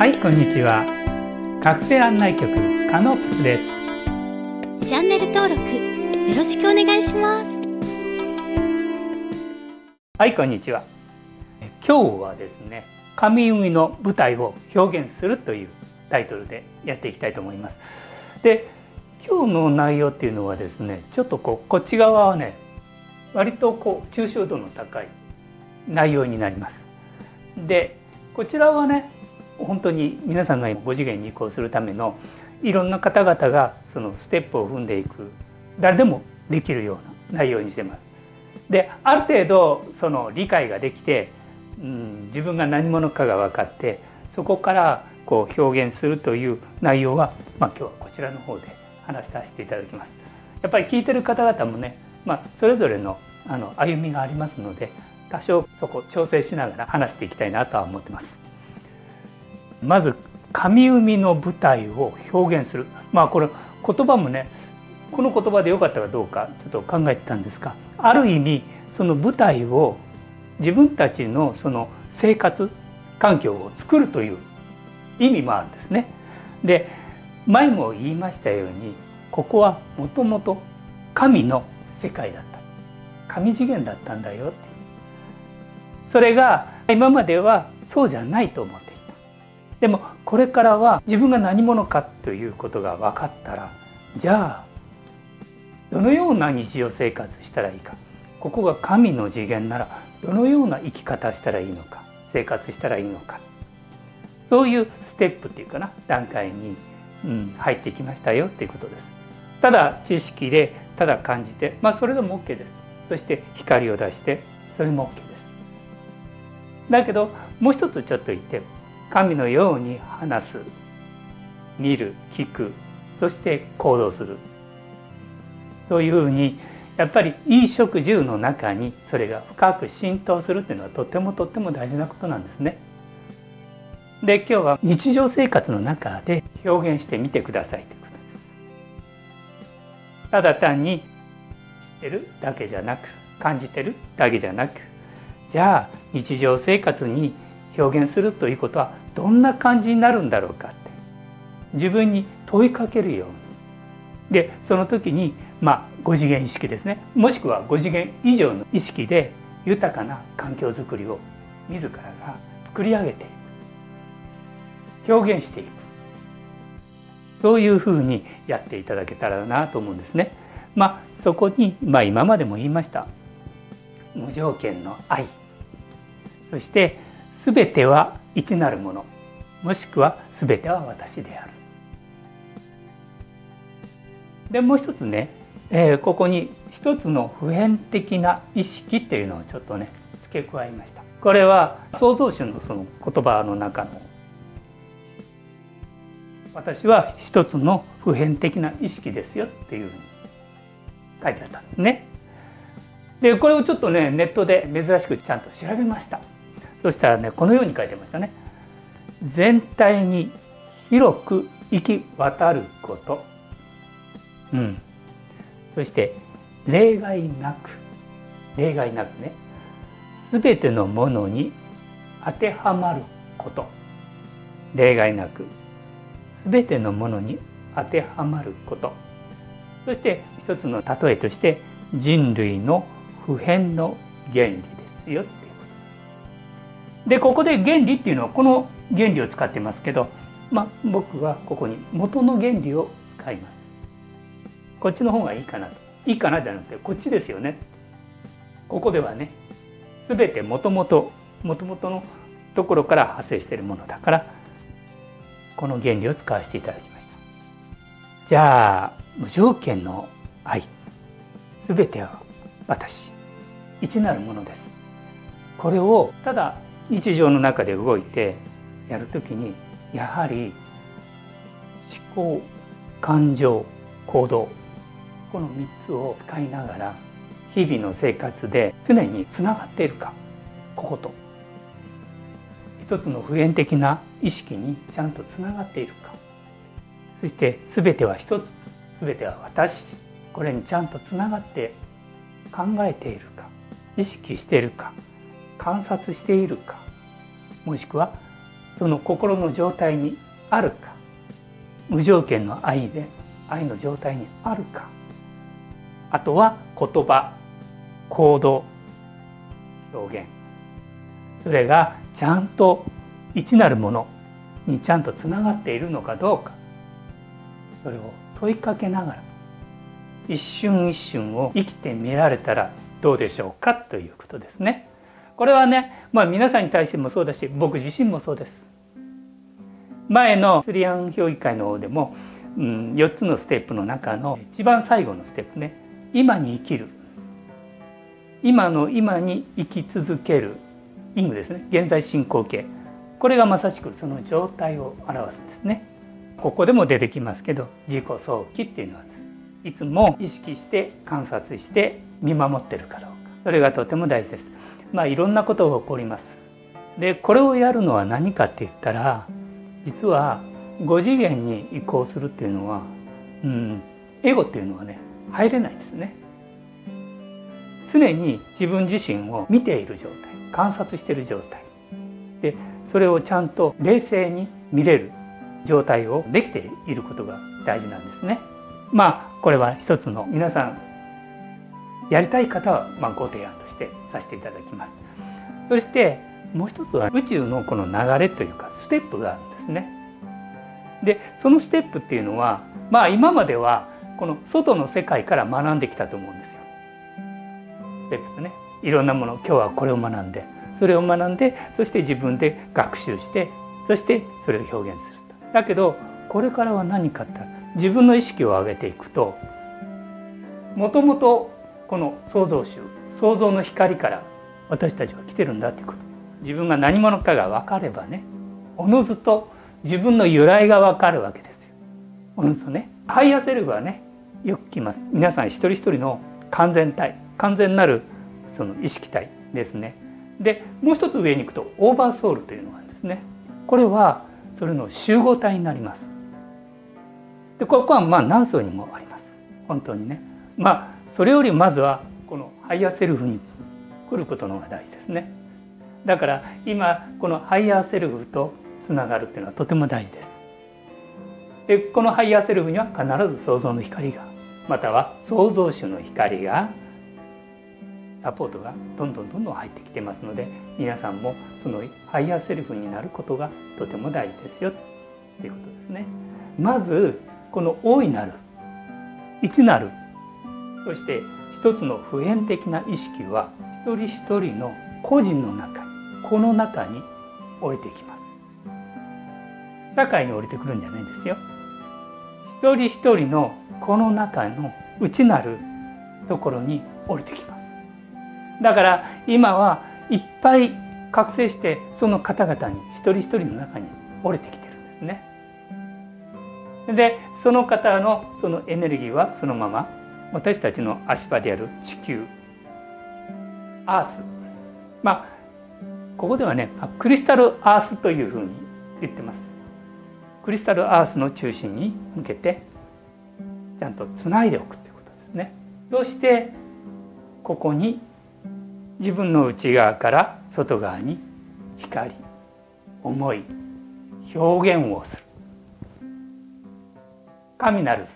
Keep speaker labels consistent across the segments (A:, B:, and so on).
A: はいこんにちは。学生案内局カノープスです。
B: チャンネル登録よろしくお願いします。
A: はいこんにちは。今日はですね神海の舞台を表現するというタイトルでやっていきたいと思います。で今日の内容っていうのはですねちょっとこうこっち側はね割とこう抽象度の高い内容になります。でこちらはね本当に皆さんが5次元に移行するためのいろんな方々がそのステップを踏んでいく誰でもできるような内容にしてます。である程度その理解ができて、うん、自分が何者かが分かってそこからこう表現するという内容は、まあ、今日はこちらの方で話させていただきます。やっぱり聞いてる方々もね、まあ、それぞれのあの歩みがありますので多少そこ調整しながら話していきたいなとは思ってます。まず神海の舞台を表現する。まあこれ言葉もねこの言葉でよかったかどうかちょっと考えてたんですがある意味その舞台を自分たちのその生活環境を作るという意味もあるんですね。で前も言いましたようにここはもともと神の世界だった。神次元だったんだよそれが今まではそうじゃないと思ってでもこれからは自分が何者かということが分かったらじゃあどのような日常生活したらいいか？ここが神の次元ならどのような生き方したらいいのか？生活したらいいのか？そういうステップっていうかな段階に、うん、入ってきましたよっていうことです。ただ知識でただ感じてまあそれでも OK です。そして光を出してそれも OK です。だけどもう一つちょっと言って神のように話す見る聞くそして行動するそういうふうにやっぱり衣食住の中にそれが深く浸透するっていうのはとてもとっても大事なことなんですね。で今日は日常生活の中で表現してみてくださいということです。ただ単に知ってるだけじゃなく感じてるだけじゃなくじゃあ日常生活に表現するということはどんな感じになるんだろうかって。自分に問いかけるように。でその時にまあ5次元意識ですね。もしくは5次元以上の意識で豊かな環境づくりを自らが作り上げていく。表現していく。そういうふうにやっていただけたらなと思うんですね。まあそこに、まあ、今までも言いました。無条件の愛。そして全ては一なるものもしくは全ては私である。でもう一つね、えー、ここに一つの普遍的な意識っていうのをちょっとね付け加えました。これは創造主のその言葉の中の私は一つの普遍的な意識ですよっていうふうに書いてあったんですね。でこれをちょっとねネットで珍しくちゃんと調べました。そしたらねこのように書いてましたね。全体に広く行き渡ること、うん、そして例外なく。例外なくね。全てのものに当てはまること。例外なく。全てのものに当てはまること。そして一つの例えとして人類の普遍の原理ですよ。でここで原理っていうのはこの原理を使ってますけど、まあ、僕はここに元の原理を使います。こっちの方がいいかなと。いいかなじゃなくてこっちですよね。ここではね全てもともともともとのところから派生しているものだからこの原理を使わせていただきました。じゃあ無条件の愛全ては私一なるものです。これをただ日常の中で動いてやるときにやはり思考感情行動この3つを使いながら日々の生活で常につながっているかここと。一つの普遍的な意識にちゃんとつながっているか。そして全ては一つ全ては私これにちゃんとつながって考えているか意識しているか。観察しているかもしくはその心の状態にあるか無条件の愛で愛の状態にあるかあとは言葉行動表現それがちゃんと一なるものにちゃんとつながっているのかどうかそれを問いかけながら一瞬一瞬を生きてみられたらどうでしょうかということですね。これはね、まあ、皆さんに対してもそうだし僕自身もそうです。前のスリアン評議会の方でも、うん、4つのステップの中の一番最後のステップね今に生きる。今の今に生き続ける。イングですね。現在進行形。これがまさしくその状態を表すんですね。ここでも出てきますけど自己早期っていうのはいつも意識して観察して見守ってるかどうか。それがとても大事です。まあいろんなことが起こります。でこれをやるのは何かって言ったら実は5次元に移行するっていうのは、うん、エゴっていうのはね入れないんですね。常に自分自身を見ている状態観察している状態。でそれをちゃんと冷静に見れる状態をできていることが大事なんですね。まあこれは一つの皆さんやりたい方はまご提案。してさせていただきます。そしてもう一つは宇宙のこの流れというかステップがあるんですね。でそのステップっていうのはまあ今まではこの外の世界から学んできたと思うんですよ。ステップねいろんなもの今日はこれを学んでそれを学んでそして自分で学習してそしてそれを表現すると。だけどこれからは何かって自分の意識を上げていくともともとこの創造主創造の光から私たちは来てるんだっていうこと。自分が何者かが分かればねおのずと自分の由来が分かるわけですよ。おのずとねハイヤーセルフはねよく来ます。皆さん一人一人の完全体完全なるその意識体ですね。でもう一つ上に行くとオーバーソウルというのがあるんですね。これはそれの集合体になります。でここはまあ何層にもあります。本当にね。まあそれよりまずはこのハイヤーセルフに来ることの方が大事ですねだから今このハイヤーセルフとつながるっていうのはとても大事ですでこのハイヤーセルフには必ず創造の光がまたは創造主の光がサポートがどんどんどんどん入ってきてますので皆さんもそのハイヤーセルフになることがとても大事ですよということですね。まずこの大いなる一なるそして一つの普遍的な意識は一人一人の個人の中にこの中に降りてきます。社会に降りてくるんじゃないんですよ。一人一人のこの中の内なるところに降りてきます。だから今はいっぱい覚醒してその方々に一人一人の中に降りてきてるんですね。でその方のそのエネルギーはそのまま私たちの足場である地球アースまあここではねクリスタルアースというふうに言ってます。クリスタルアースの中心に向けてちゃんとつないでおくということですね。そしてここに自分の内側から外側に光思い表現をする神なる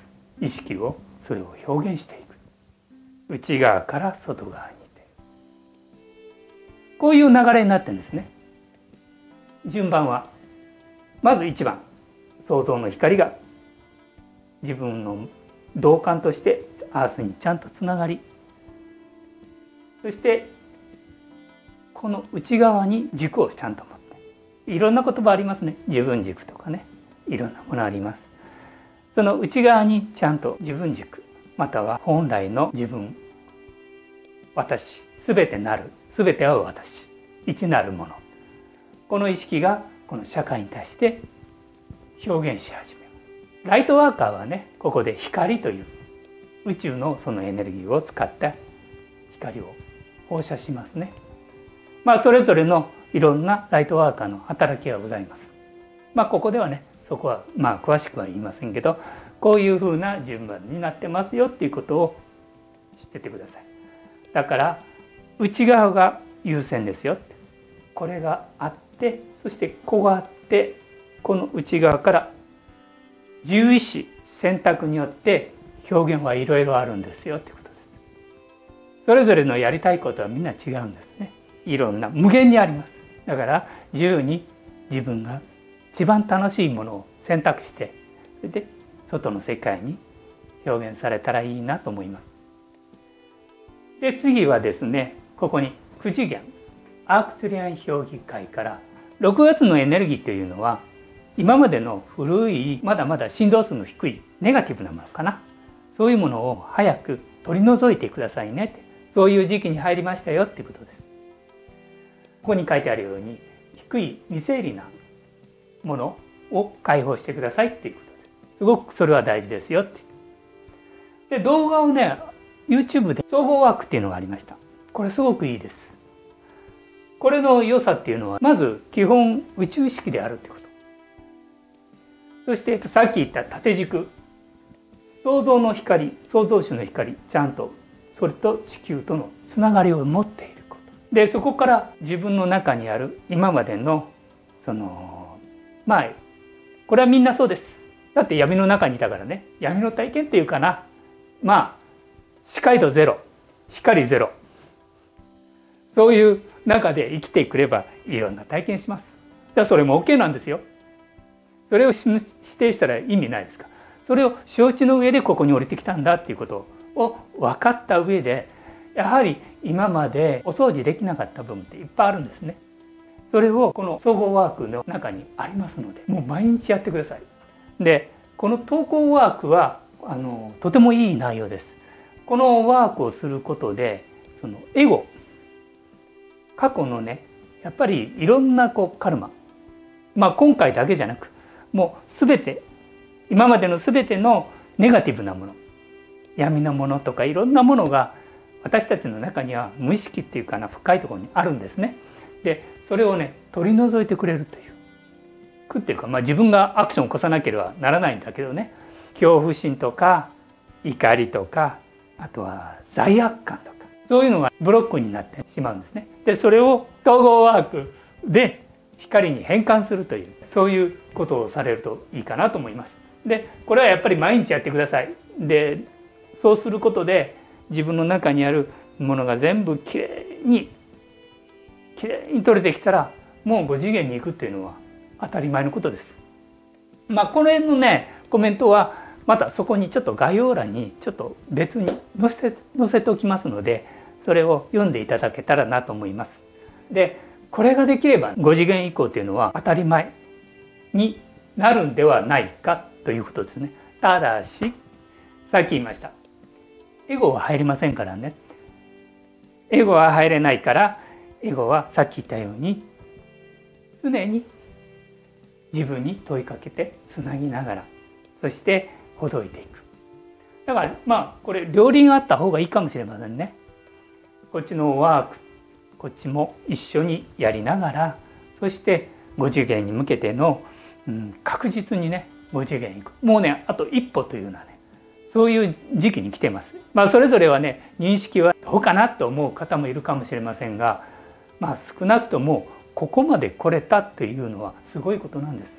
A: 意識をそれを表現していく。内側から外側にこういう流れになってるんですね。順番は。まず1番創造の光が。自分の同感としてアースにちゃんとつながり。そしてこの内側に軸をちゃんと持って。いろんな言葉ありますね。自分軸とかね。いろんなものあります。その内側にちゃんと自分軸または本来の自分私すべてなるすべては私一なるもの。この意識がこの社会に対して表現し始めます。ライトワーカーはねここで光という宇宙のそのエネルギーを使った光を放射しますね。まあ、それぞれのいろんなライトワーカーの働きがございます。まあ、ここではねそこはまあ詳しくは言いませんけどこういうふうな順番になってますよっていうことを知っててください。だから内側が優先ですよこれがあってそしてここがあってこの内側から獣医師選択によって表現はいろいろあるんですよってことです。それぞれのやりたいことはみんな違うんですね。いろんな無限にあります。だから自由に自分が一番楽しいものを選択してそれで外の世界に表現されたらいいなと思いますで次はですねここに9次元アークトゥリアン評議会から6月のエネルギーというのは今までの古いまだまだ振動数の低いネガティブなものかなそういうものを早く取り除いてくださいねってそういう時期に入りましたよっていうことです。ここに書いてあるように低い未整理なものを解放してくださいっていうことです。すごくそれは大事ですよって。で動画をね YouTube で総合ワークっていうのがありました。これすごくいいです。これの良さっていうのはまず基本宇宙意識であるってこと。そしてさっき言った縦軸創造の光創造主の光ちゃんとそれと地球とのつながりを持っていることでそこから自分の中にある今までのそのまあこれはみんなそうですだって闇の中にいたからね闇の体験っていうかなまあ視界度ゼロ光ゼロそういう中で生きてくればいろんな体験します。だそれも OK なんですよ。それを否定したら意味ないですか。それを承知の上でここに降りてきたんだっていうことを分かった上でやはり今までお掃除できなかった部分っていっぱいあるんですね。それをこの総合ワークの中にありますのでもう毎日やってください。でこの投稿ワークはあのとてもいい内容です。このワークをすることでそのエゴ過去のねやっぱりいろんなこうカルマまあ今回だけじゃなくもう全て今までの全てのネガティブなもの闇のものとかいろんなものが私たちの中には無意識っていうかな深いところにあるんですね。でそれをね取り除いてくれるという苦っていうか、まあ、自分がアクションを起こさなければならないんだけどね恐怖心とか怒りとかあとは罪悪感とかそういうのがブロックになってしまうんですね。でそれを統合ワークで光に変換するというそういうことをされるといいかなと思います。でこれはやっぱり毎日やってください。でそうすることで自分の中にあるものが全部きれいにきれいに取れてきたらもう5次元に行くっていうのは当たり前のことです。まあこの辺のねコメントはまたそこにちょっと概要欄にちょっと別に載せ載せておきますのでそれを読んでいただけたらなと思います。でこれができれば5次元以降というのは当たり前になるんではないかということですね。ただしさっき言いましたエゴは入りませんからね。エゴは入れないからエゴはさっき言ったように常に自分に問いかけてつなぎながらそしてほどいていく。だからまあこれ両輪あった方がいいかもしれませんね。こっちのワークこっちも一緒にやりながらそして5次元に向けての、うん、確実にね5次元いく。もうねあと一歩というようなねそういう時期に来てます。まあそれぞれはね認識はどうかなと思う方もいるかもしれませんがまあ少なくともここまで来れたっていうのはすごいことなんです。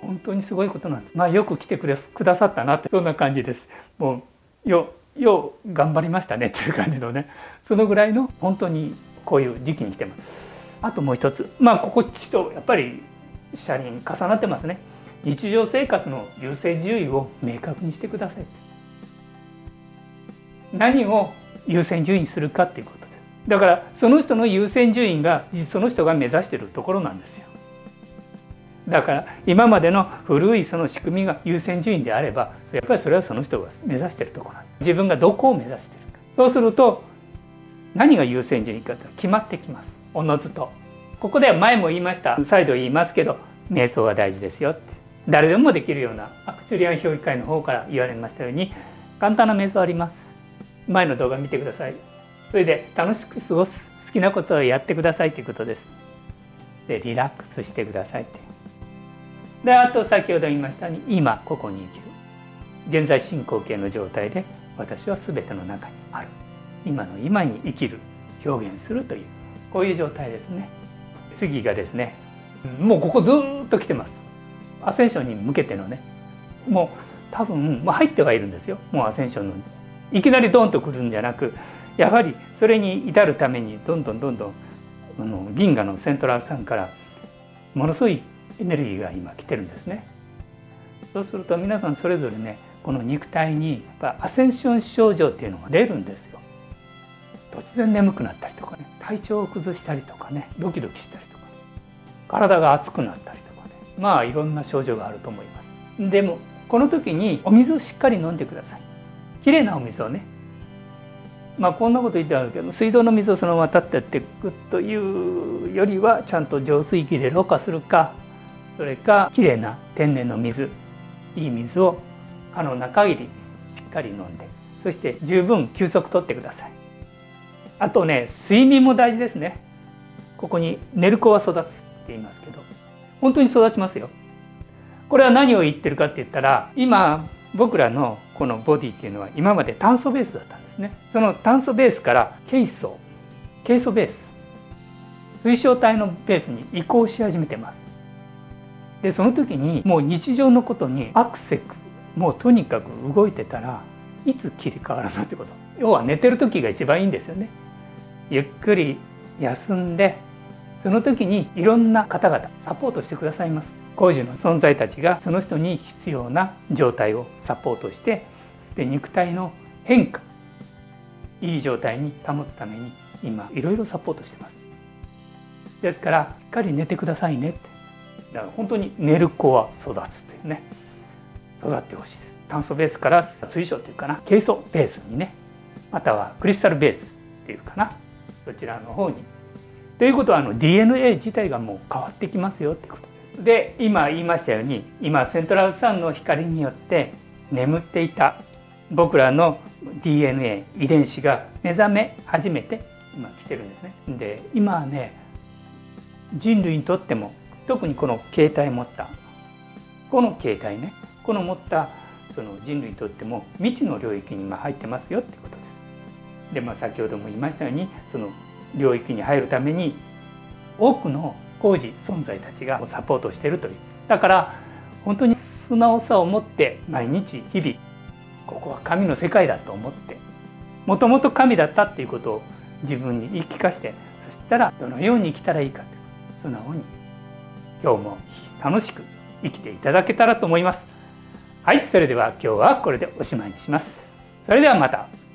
A: 本当にすごいことなんです。まあよく来てくれくださったなってそんな感じです。もうよよう頑張りましたねっていう感じのねそのぐらいの本当にこういう時期に来てます。あともう一つまあここっちとやっぱり車輪重なってますね。日常生活の優先順位を明確にしてください。何を優先順位にするかっていうこと。だからその人の優先順位がその人が目指しているところなんですよ。だから今までの古いその仕組みが優先順位であればやっぱりそれはその人が目指しているところ自分がどこを目指しているか。そうすると何が優先順位かと決まってきます。おのずと。ここでは前も言いました。再度言いますけど瞑想は大事ですよって。誰でもできるようなアクチュリアン評議会の方から言われましたように簡単な瞑想あります。前の動画見てください。それで楽しく過ごす好きなことをやってくださいということです。でリラックスしてくださいって。であと先ほど言いましたように今ここに生きる。現在進行形の状態で私は全ての中にある。今の今に生きる表現するという。こういう状態ですね。次がですねもうここずっと来てます。アセンションに向けてのね。もう多分、ま、入ってはいるんですよ。もうアセンションの。いきなりドンと来るんじゃなくやはりそれに至るためにどんどんどんどんあの銀河のセントラルさんからものすごいエネルギーが今来てるんですね。そうすると皆さんそれぞれねこの肉体にやアセンション症状っていうのが出るんですよ。突然眠くなったりとかね体調を崩したりとかねドキドキしたりとか、ね、体が熱くなったりとかねまあいろんな症状があると思います。でもこの時にお水をしっかり飲んでください。きれいなお水をねまあこんなこと言ってあるけど水道の水をそのまま立ってっていくというよりはちゃんと浄水器でろ過するかそれかきれいな天然の水いい水を可能な限りしっかり飲んでそして十分休息とってください。あとね睡眠も大事ですね。ここに寝る子は育つって言いますけど本当に育ちますよ。これは何を言ってるかって言ったら今僕らのこのボディっていうのは今まで炭素ベースだったんです。ねその炭素ベースからケイ素ケイ素ベース水晶体のベースに移行し始めてます。でその時にもう日常のことにアクセクもうとにかく動いてたらいつ切り替わるのってこと。要は寝てる時が一番いいんですよね。ゆっくり休んでその時にいろんな方々サポートしてくださいます。工事の存在たちがその人に必要な状態をサポートしてそして肉体の変化いい状態に保つために今いろいろサポートしてます。ですからしっかり寝てくださいねって。だから本当に寝る子は育つというね。育ってほしいです。炭素ベースから水晶というかな。ケイ素ベースにね。またはクリスタルベースっていうかな。そちらの方に。ということはあの DNA 自体がもう変わってきますよってことです。で今言いましたように今セントラルサンの光によって眠っていた僕らの DNA 遺伝子が目覚め始めて今来てるんですねで今はね人類にとっても特にこの携帯持ったこの携帯ねこの持ったその人類にとっても未知の領域に今入ってますよってことです。でまあ先ほども言いましたようにその領域に入るために多くの工事存在たちがサポートしてるというだから本当に素直さを持って毎日日々こは神の世界だと思ってもともと神だったっていうことを自分に言い聞かしてそしたらどのように生きたらいいか素直に今日も楽しく生きていただけたらと思います。はいそれでは今日はこれでおしまいにします。それではまた。